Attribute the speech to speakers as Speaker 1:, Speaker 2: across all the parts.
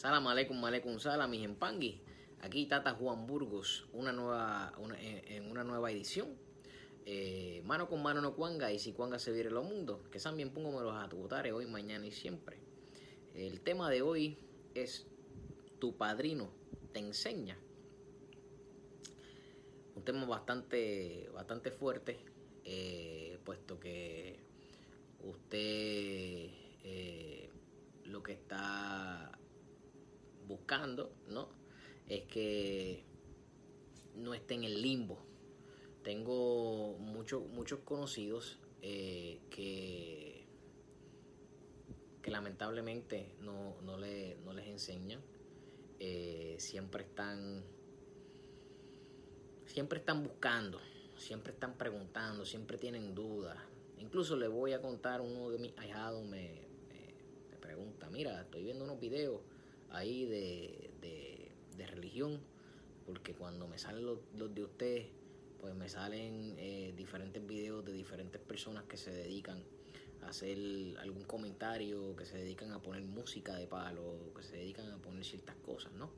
Speaker 1: Salam aleikum, aleikum salam, mis empangui. Aquí Tata Juan Burgos, una nueva, una, en una nueva edición. Eh, mano con mano no cuanga y si cuanga se viere lo mundo. Que también pongo me los atutare hoy, mañana y siempre. El tema de hoy es tu padrino te enseña. Un tema bastante, bastante fuerte, eh, puesto que usted eh, lo que está buscando, ¿no? Es que no esté en el limbo. Tengo muchos muchos conocidos eh, que, que lamentablemente no, no, no les enseñan. Eh, siempre están siempre están buscando, siempre están preguntando, siempre tienen dudas. Incluso le voy a contar, uno de mis ahijados me, me pregunta, mira, estoy viendo unos videos ahí de, de, de religión, porque cuando me salen los, los de ustedes, pues me salen eh, diferentes videos de diferentes personas que se dedican a hacer algún comentario, que se dedican a poner música de palo, que se dedican a poner ciertas cosas, ¿no?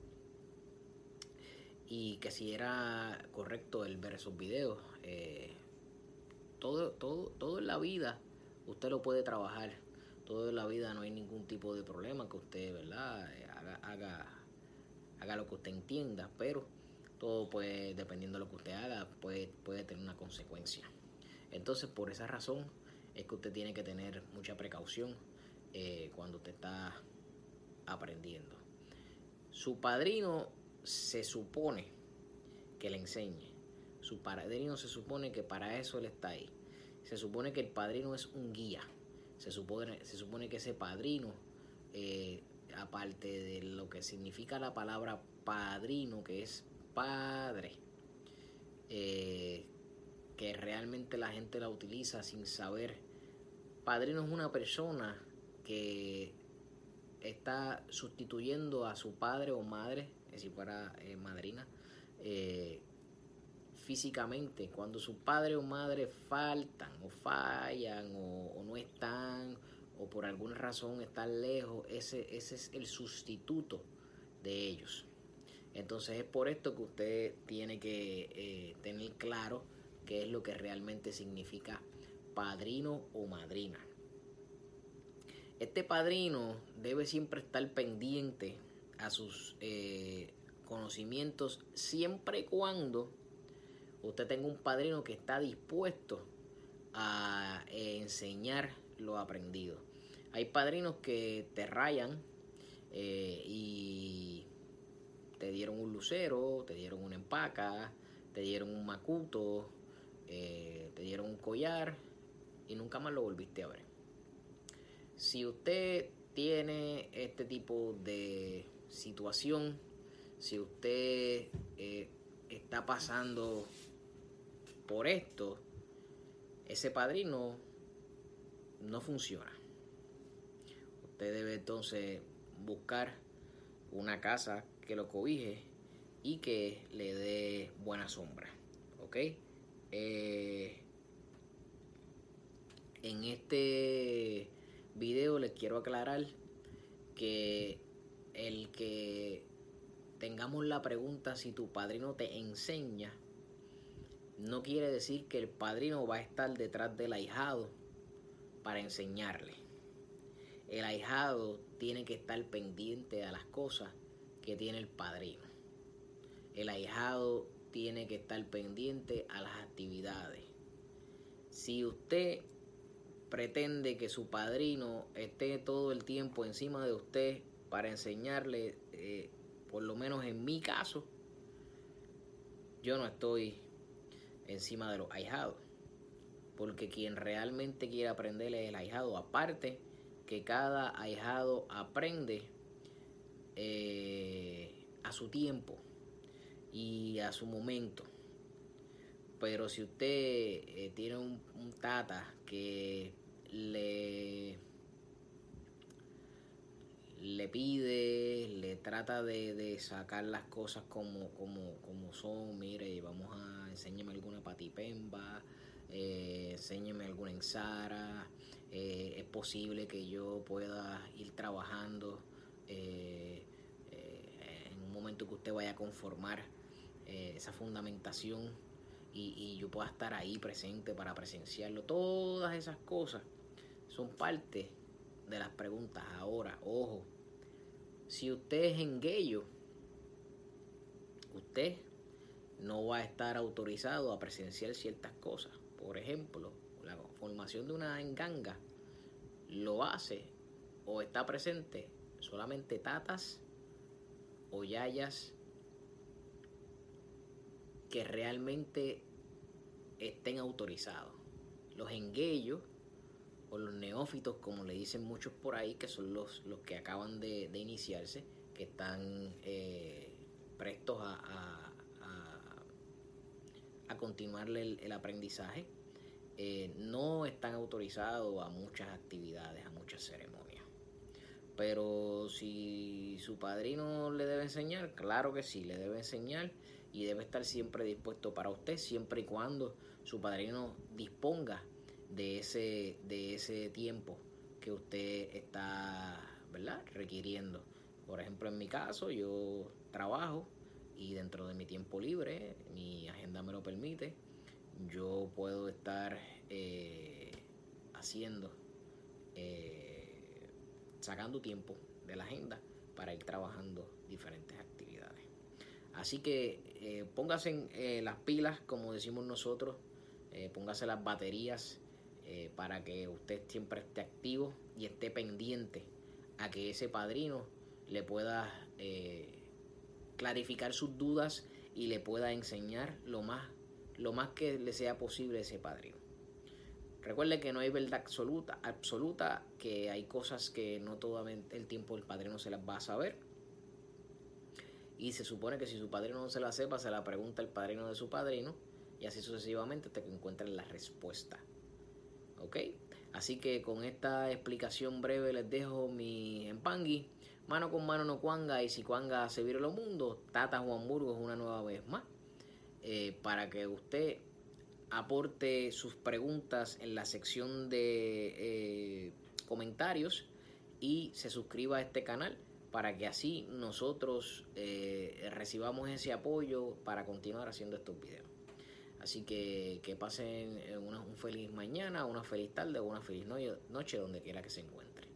Speaker 1: Y que si era correcto el ver esos videos, eh, todo, todo, todo en la vida usted lo puede trabajar todo en la vida no hay ningún tipo de problema que usted, ¿verdad? Haga, haga, lo que usted entienda, pero todo pues dependiendo de lo que usted haga puede, puede tener una consecuencia. Entonces por esa razón es que usted tiene que tener mucha precaución eh, cuando usted está aprendiendo. Su padrino se supone que le enseñe. Su padrino se supone que para eso él está ahí. Se supone que el padrino es un guía se supone, se supone que ese padrino, eh, aparte de lo que significa la palabra padrino, que es padre, eh, que realmente la gente la utiliza sin saber. Padrino es una persona que está sustituyendo a su padre o madre, si fuera eh, madrina, eh, físicamente, cuando su padre o madre faltan o fallan o, o, no están o por alguna razón están lejos, ese, ese es el sustituto de ellos. Entonces es por esto que usted tiene que eh, tener claro qué es lo que realmente significa padrino o madrina. Este padrino debe siempre estar pendiente a sus eh, conocimientos siempre y cuando usted tenga un padrino que está dispuesto a eh, enseñar lo aprendido. Hay padrinos que te rayan eh, y te dieron un lucero, te dieron una empaca, te dieron un macuto, eh, te dieron un collar y nunca más lo volviste a ver. Si usted tiene este tipo de situación, si usted eh, está pasando por esto, ese padrino no funciona. Usted debe entonces buscar una casa que lo cobije y que le dé buena sombra. ¿Ok? Eh, en este video les quiero aclarar que el que tengamos la pregunta si tu padrino te enseña no quiere decir que el padrino va a estar detrás del ahijado para enseñarle. El ahijado tiene que estar pendiente a las cosas que tiene el padrino. El ahijado tiene que estar pendiente a las actividades. Si usted pretende que su padrino esté todo el tiempo encima de usted para enseñarle, eh, por lo menos en mi caso, yo no estoy encima de los ahijados. Porque quien realmente quiere aprender es el ahijado. Aparte que cada ahijado aprende eh, a su tiempo y a su momento. Pero si usted eh, tiene un, tata que le, le pide, le trata de, de sacar las cosas como, como, como son, mire, vamos a enséñame alguna patipemba, eh, enséñame alguna ensara, eh, es posible que yo pueda ir trabajando eh, un momento que usted vaya a conformar eh, esa fundamentación y, yo pueda estar ahí presente para presenciarlo. Todas esas cosas son parte de las preguntas. Ahora, ojo, si usted es engueyo, usted no va a estar autorizado a presenciar ciertas cosas. Por ejemplo, la formación de una enganga lo hace o está presente solamente tatas o yayas que realmente estén autorizados. Los enguellos o los neófitos, como le dicen muchos por ahí, que son los, los que acaban de, iniciarse, que están eh, prestos a, a, continuarle el, aprendizaje, eh, no están autorizados a muchas actividades, a muchas ceremonias. Pero si su padrino le debe enseñar, claro que sí, le debe enseñar y debe estar siempre dispuesto para usted, siempre y cuando su padrino disponga de ese, de ese tiempo que usted está ¿verdad? requiriendo. Por ejemplo, en mi caso, yo trabajo y dentro de mi tiempo libre, mi agenda me lo permite, yo puedo estar eh, haciendo, eh, sacando tiempo de la agenda para ir trabajando diferentes actividades. Así que eh, póngase en, las pilas, como decimos nosotros, póngase las baterías para que usted siempre esté activo y esté pendiente a que ese padrino le pueda clarificar sus dudas y le pueda enseñar lo más, lo más que le sea posible ese padrino. Recuerde que no hay verdad absoluta, absoluta, que hay cosas que no todo el tiempo el padrino se las va a saber. Y se supone que si su padrino no se la sepa, se la pregunta el padrino de su padrino. Y así sucesivamente hasta que encuentren la respuesta. ¿Ok? Así que con esta explicación breve les dejo mi empangui. Mano con mano no cuanga y si cuanga se vire lo mundo, Tata Juan Burgos una nueva vez más. Eh, para que usted aporte sus preguntas en la sección de eh, comentarios y se suscriba a este canal para que así nosotros eh, recibamos ese apoyo para continuar haciendo estos videos. Así que que pasen una, un feliz mañana, una feliz tarde o una feliz noche donde quiera que se encuentren.